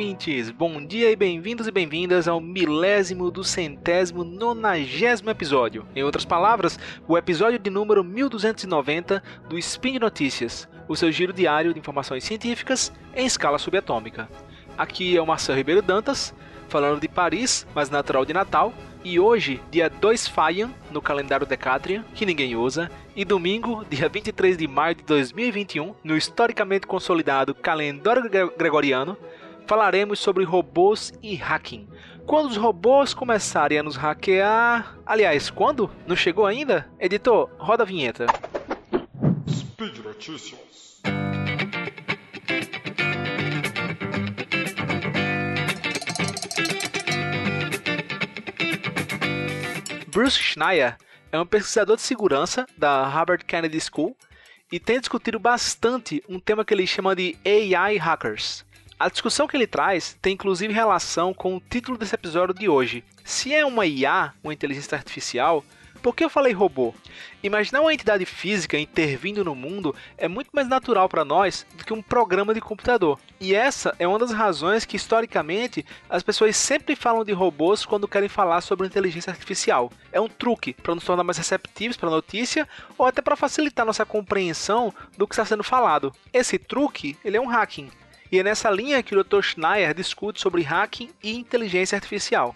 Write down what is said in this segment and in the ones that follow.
ouvintes! Bom dia e bem-vindos e bem-vindas ao milésimo do centésimo nonagésimo episódio. Em outras palavras, o episódio de número 1290 do Spin de Notícias, o seu giro diário de informações científicas em escala subatômica. Aqui é o Marcelo Ribeiro Dantas, falando de Paris, mas natural de Natal, e hoje, dia 2 Faian, no calendário Decatrian, que ninguém usa, e domingo, dia 23 de maio de 2021, no historicamente consolidado calendário gregoriano, falaremos sobre robôs e hacking. Quando os robôs começarem a nos hackear. Aliás, quando? Não chegou ainda? Editor, roda a vinheta. Speed Notícias. Bruce Schneier é um pesquisador de segurança da Harvard Kennedy School e tem discutido bastante um tema que ele chama de AI hackers. A discussão que ele traz tem inclusive relação com o título desse episódio de hoje. Se é uma IA, uma inteligência artificial, por que eu falei robô? Imaginar uma entidade física intervindo no mundo é muito mais natural para nós do que um programa de computador. E essa é uma das razões que, historicamente, as pessoas sempre falam de robôs quando querem falar sobre inteligência artificial. É um truque para nos tornar mais receptivos para a notícia ou até para facilitar nossa compreensão do que está sendo falado. Esse truque ele é um hacking. E é nessa linha que o Dr. Schneier discute sobre hacking e inteligência artificial.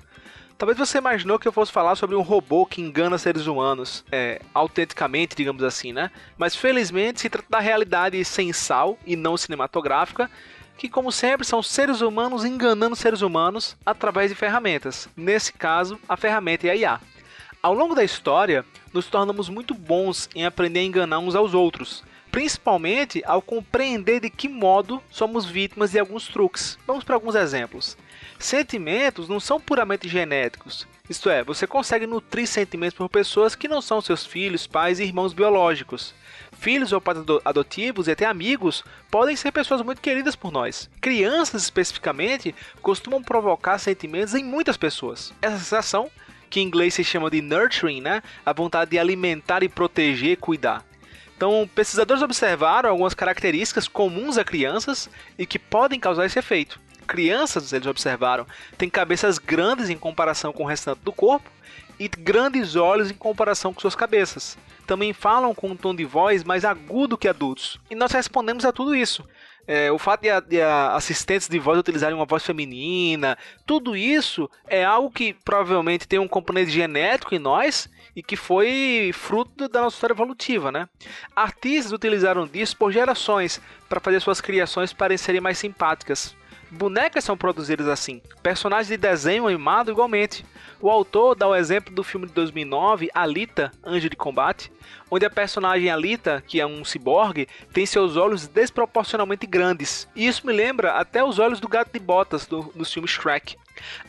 Talvez você imaginou que eu fosse falar sobre um robô que engana seres humanos, é, autenticamente, digamos assim, né? Mas felizmente se trata da realidade sensal e não cinematográfica, que como sempre são seres humanos enganando seres humanos através de ferramentas. Nesse caso, a ferramenta é a IA. Ao longo da história, nos tornamos muito bons em aprender a enganar uns aos outros, principalmente ao compreender de que modo somos vítimas de alguns truques. Vamos para alguns exemplos. Sentimentos não são puramente genéticos. Isto é, você consegue nutrir sentimentos por pessoas que não são seus filhos, pais e irmãos biológicos. Filhos ou pais adotivos e até amigos podem ser pessoas muito queridas por nós. Crianças, especificamente, costumam provocar sentimentos em muitas pessoas. Essa sensação, que em inglês se chama de nurturing, né? a vontade de alimentar e proteger, cuidar. Então, pesquisadores observaram algumas características comuns a crianças e que podem causar esse efeito crianças, eles observaram, têm cabeças grandes em comparação com o restante do corpo e grandes olhos em comparação com suas cabeças. Também falam com um tom de voz mais agudo que adultos. E nós respondemos a tudo isso. É, o fato de, a, de a assistentes de voz utilizarem uma voz feminina, tudo isso é algo que provavelmente tem um componente genético em nós e que foi fruto da nossa história evolutiva, né? Artistas utilizaram disso por gerações para fazer suas criações parecerem mais simpáticas. Bonecas são produzidas assim, personagens de desenho animado igualmente. O autor dá o exemplo do filme de 2009, Alita, Anjo de Combate, onde a personagem Alita, que é um ciborgue, tem seus olhos desproporcionalmente grandes. E isso me lembra até os olhos do gato de botas do, do filme Shrek.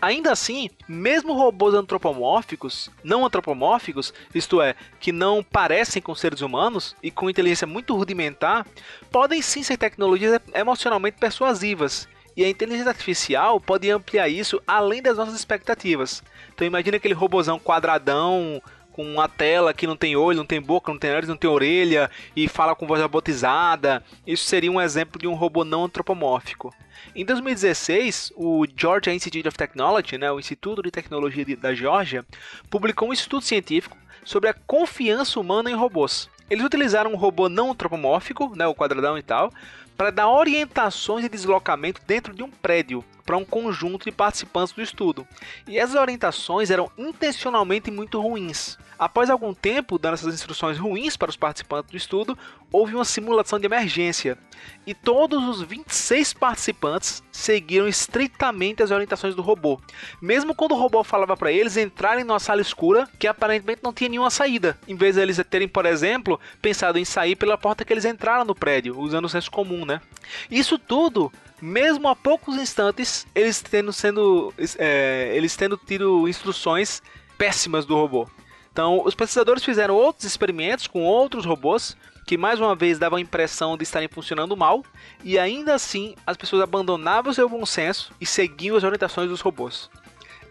Ainda assim, mesmo robôs antropomórficos, não antropomórficos, isto é, que não parecem com seres humanos e com inteligência muito rudimentar, podem sim ser tecnologias emocionalmente persuasivas e a inteligência artificial pode ampliar isso além das nossas expectativas. Então imagina aquele robozão quadradão com uma tela que não tem olho, não tem boca, não tem nariz, não tem orelha e fala com voz robotizada. Isso seria um exemplo de um robô não antropomórfico. Em 2016, o Georgia Institute of Technology, né, o Instituto de Tecnologia da Geórgia, publicou um estudo científico sobre a confiança humana em robôs. Eles utilizaram um robô não antropomórfico, né, o quadradão e tal, para dar orientações de deslocamento dentro de um prédio para um conjunto de participantes do estudo. E essas orientações eram intencionalmente muito ruins. Após algum tempo dando essas instruções ruins para os participantes do estudo, houve uma simulação de emergência e todos os 26 participantes seguiram estritamente as orientações do robô, mesmo quando o robô falava para eles entrarem numa sala escura que aparentemente não tinha nenhuma saída, em vez de eles terem, por exemplo, pensado em sair pela porta que eles entraram no prédio, usando o senso comum, né? Isso tudo mesmo a poucos instantes, eles tendo sendo é, eles tendo tido instruções péssimas do robô. Então, os pesquisadores fizeram outros experimentos com outros robôs que mais uma vez davam a impressão de estarem funcionando mal, e ainda assim as pessoas abandonavam seu bom senso e seguiam as orientações dos robôs.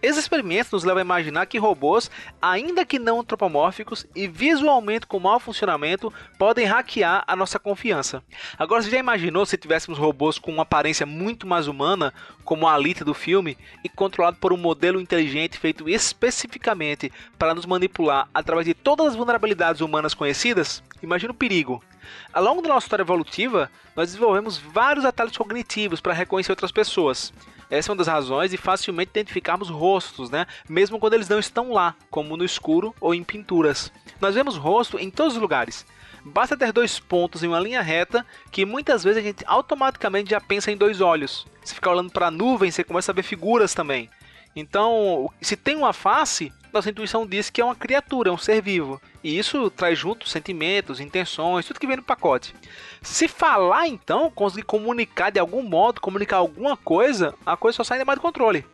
Esses experimentos nos levam a imaginar que robôs, ainda que não antropomórficos e visualmente com mau funcionamento, podem hackear a nossa confiança. Agora, você já imaginou se tivéssemos robôs com uma aparência muito mais humana, como a Alita do filme, e controlado por um modelo inteligente feito especificamente para nos manipular através de todas as vulnerabilidades humanas conhecidas? Imagina o perigo. Ao longo da nossa história evolutiva, nós desenvolvemos vários atalhos cognitivos para reconhecer outras pessoas. Essa é uma das razões de facilmente identificarmos rostos, né? Mesmo quando eles não estão lá, como no escuro ou em pinturas. Nós vemos rosto em todos os lugares. Basta ter dois pontos em uma linha reta que muitas vezes a gente automaticamente já pensa em dois olhos. Se ficar olhando para a nuvem, você começa a ver figuras também. Então, se tem uma face, nossa intuição diz que é uma criatura, é um ser vivo. E isso traz junto sentimentos, intenções, tudo que vem no pacote. Se falar então, conseguir comunicar de algum modo, comunicar alguma coisa, a coisa só sai ainda mais do controle.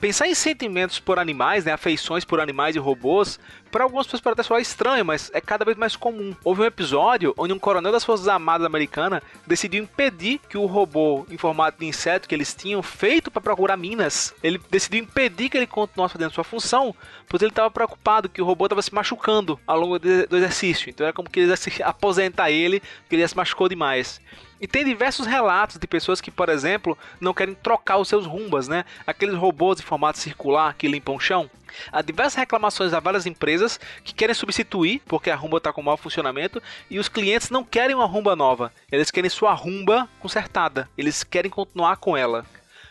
Pensar em sentimentos por animais, né, afeições por animais e robôs, para algumas pessoas pode até soar estranho, mas é cada vez mais comum. Houve um episódio onde um coronel das Forças Armadas americanas decidiu impedir que o robô em formato de inseto que eles tinham feito para procurar minas, ele decidiu impedir que ele continuasse fazendo sua função, pois ele estava preocupado que o robô estava se machucando ao longo do exercício. Então era como que ele ia se aposentar ele, porque ele se machucou demais. E tem diversos relatos de pessoas que, por exemplo, não querem trocar os seus rumbas, né? Aqueles robôs em formato circular que limpam o chão. Há diversas reclamações a várias empresas que querem substituir porque a rumba está com mau funcionamento e os clientes não querem uma rumba nova, eles querem sua rumba consertada, eles querem continuar com ela.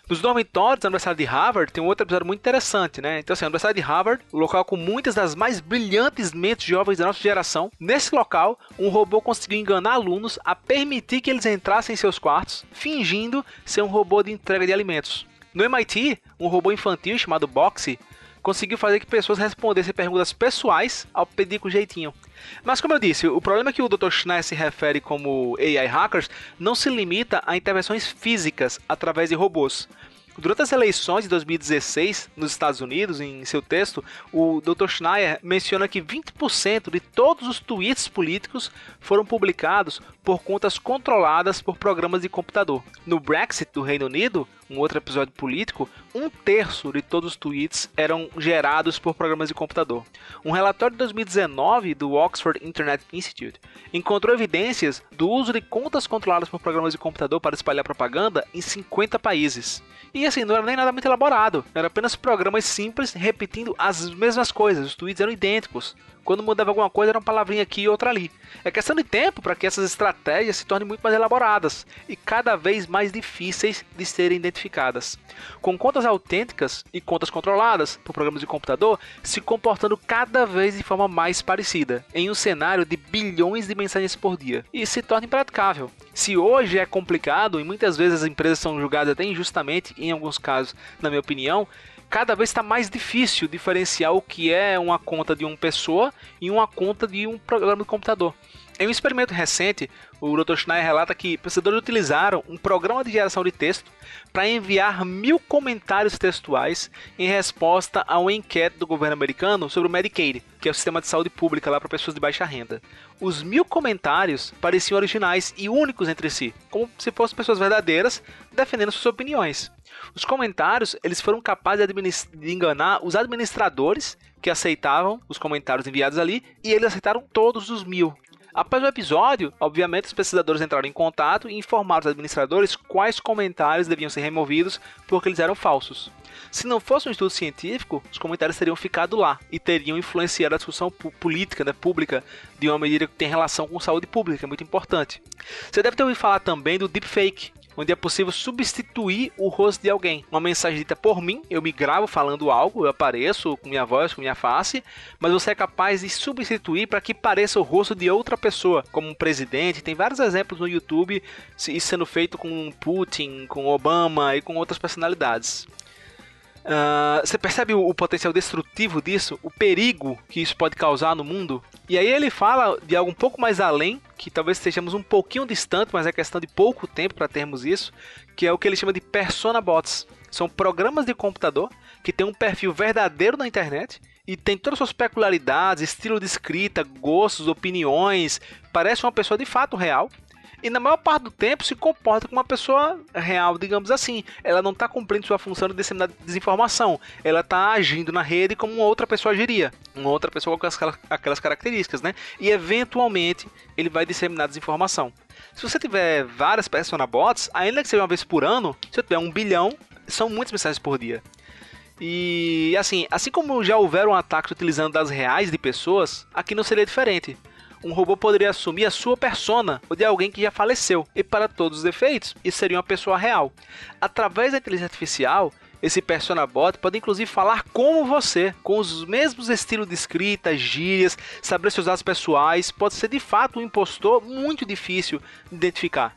Nos dormitórios da Universidade de Harvard tem um outro episódio muito interessante, né? Então, assim, a Universidade de Harvard, o local com muitas das mais brilhantes mentes jovens da nossa geração, nesse local, um robô conseguiu enganar alunos a permitir que eles entrassem em seus quartos, fingindo ser um robô de entrega de alimentos. No MIT, um robô infantil chamado Boxy conseguiu fazer que pessoas respondessem perguntas pessoais ao pedir com jeitinho. Mas como eu disse, o problema é que o Dr. Schneier se refere como AI hackers não se limita a intervenções físicas através de robôs. Durante as eleições de 2016 nos Estados Unidos, em seu texto, o Dr. Schneier menciona que 20% de todos os tweets políticos foram publicados por contas controladas por programas de computador. No Brexit do Reino Unido, um outro episódio político, um terço de todos os tweets eram gerados por programas de computador. Um relatório de 2019 do Oxford Internet Institute encontrou evidências do uso de contas controladas por programas de computador para espalhar propaganda em 50 países. E assim, não era nem nada muito elaborado, eram apenas programas simples repetindo as mesmas coisas, os tweets eram idênticos. Quando mudava alguma coisa, era uma palavrinha aqui e outra ali. É questão de tempo para que essas estratégias se tornem muito mais elaboradas e cada vez mais difíceis de serem identificadas. Com contas autênticas e contas controladas por programas de computador se comportando cada vez de forma mais parecida, em um cenário de bilhões de mensagens por dia, e se torna impraticável. Se hoje é complicado e muitas vezes as empresas são julgadas até injustamente, em alguns casos, na minha opinião, cada vez está mais difícil diferenciar o que é uma conta de uma pessoa e uma conta de um programa de computador. Em um experimento recente, o Dr. Schneier relata que pesquisadores utilizaram um programa de geração de texto para enviar mil comentários textuais em resposta a uma enquete do governo americano sobre o Medicaid, que é o sistema de saúde pública lá para pessoas de baixa renda. Os mil comentários pareciam originais e únicos entre si, como se fossem pessoas verdadeiras defendendo suas opiniões. Os comentários eles foram capazes de, de enganar os administradores que aceitavam os comentários enviados ali e eles aceitaram todos os mil. Após o episódio, obviamente os pesquisadores entraram em contato e informaram os administradores quais comentários deviam ser removidos porque eles eram falsos. Se não fosse um estudo científico, os comentários teriam ficado lá e teriam influenciado a discussão política, né, pública, de uma medida que tem relação com saúde pública, é muito importante. Você deve ter ouvido falar também do deepfake, onde é possível substituir o rosto de alguém. Uma mensagem dita por mim, eu me gravo falando algo, eu apareço com minha voz, com minha face, mas você é capaz de substituir para que pareça o rosto de outra pessoa, como um presidente. Tem vários exemplos no YouTube, isso sendo feito com Putin, com Obama e com outras personalidades. Uh, você percebe o, o, potencial destrutivo disso, o perigo que isso pode causar no mundo? E aí ele fala de algo um pouco mais além, que talvez estejamos um pouquinho distante, mas é questão de pouco tempo para termos isso, que é o que ele chama de persona bots. São programas de computador que têm um perfil verdadeiro na internet e tem todas as suas peculiaridades, estilo de escrita, gostos, opiniões, parece uma pessoa de fato real e na maior parte do tempo se comporta como uma pessoa real, digamos assim. Ela não está cumprindo sua função de disseminar desinformação. Ela está agindo na rede como uma outra pessoa agiria, uma outra pessoa com aquelas, aquelas características, né? E eventualmente ele vai disseminar desinformação. Se você tiver várias bots, ainda que seja uma vez por ano, se você tiver um bilhão, são muitas mensagens por dia. E assim, assim como já houveram ataques utilizando dados reais de pessoas, aqui não seria diferente. Um robô poderia assumir a sua persona ou de alguém que já faleceu, e para todos os efeitos, isso seria uma pessoa real. Através da inteligência artificial, esse persona bot pode inclusive falar como você, com os mesmos estilos de escrita, gírias, saber seus dados pessoais, pode ser de fato um impostor muito difícil de identificar.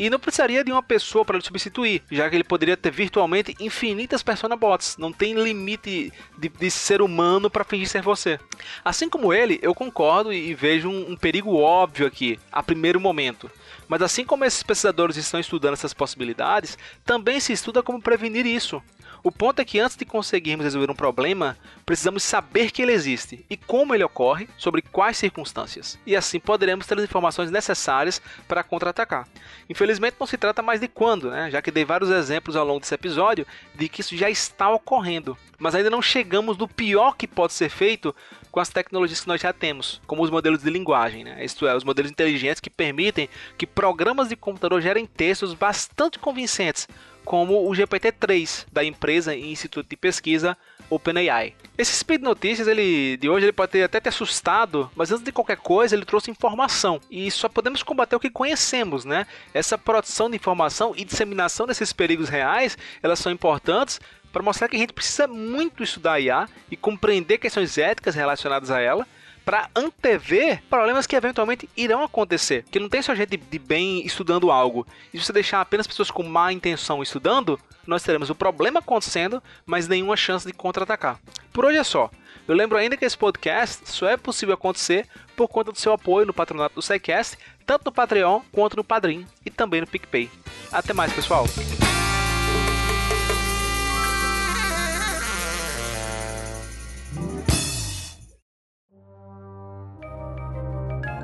E não precisaria de uma pessoa para lhe substituir, já que ele poderia ter virtualmente infinitas persona bots. Não tem limite de, de ser humano para fingir ser você. Assim como ele, eu concordo e vejo um, um perigo óbvio aqui, a primeiro momento. Mas assim como esses pesquisadores estão estudando essas possibilidades, também se estuda como prevenir isso. O ponto é que antes de conseguirmos resolver um problema, precisamos saber que ele existe e como ele ocorre, sobre quais circunstâncias. E assim poderemos ter as informações necessárias para contra-atacar. Infelizmente não se trata mais de quando, né? já que dei vários exemplos ao longo desse episódio de que isso já está ocorrendo. Mas ainda não chegamos no pior que pode ser feito com as tecnologias que nós já temos, como os modelos de linguagem, né? isto é, os modelos inteligentes que permitem que programas de computador gerem textos bastante convincentes, como o GPT-3 da empresa e instituto de pesquisa OpenAI. Esse Speed Notícias ele, de hoje ele pode ter, até ter assustado, mas antes de qualquer coisa ele trouxe informação e só podemos combater o que conhecemos, né? Essa produção de informação e disseminação desses perigos reais, elas são importantes para mostrar que a gente precisa muito estudar a IA e compreender questões éticas relacionadas a ela para antever problemas que eventualmente irão acontecer. Que não tem só gente de bem estudando algo. E se você deixar apenas pessoas com má intenção estudando, nós teremos o problema acontecendo, mas nenhuma chance de contra-atacar. Por hoje é só. Eu lembro ainda que esse podcast só é possível acontecer por conta do seu apoio no patronato do SciCast, tanto no Patreon quanto no Padrim e também no PicPay. Até mais, pessoal!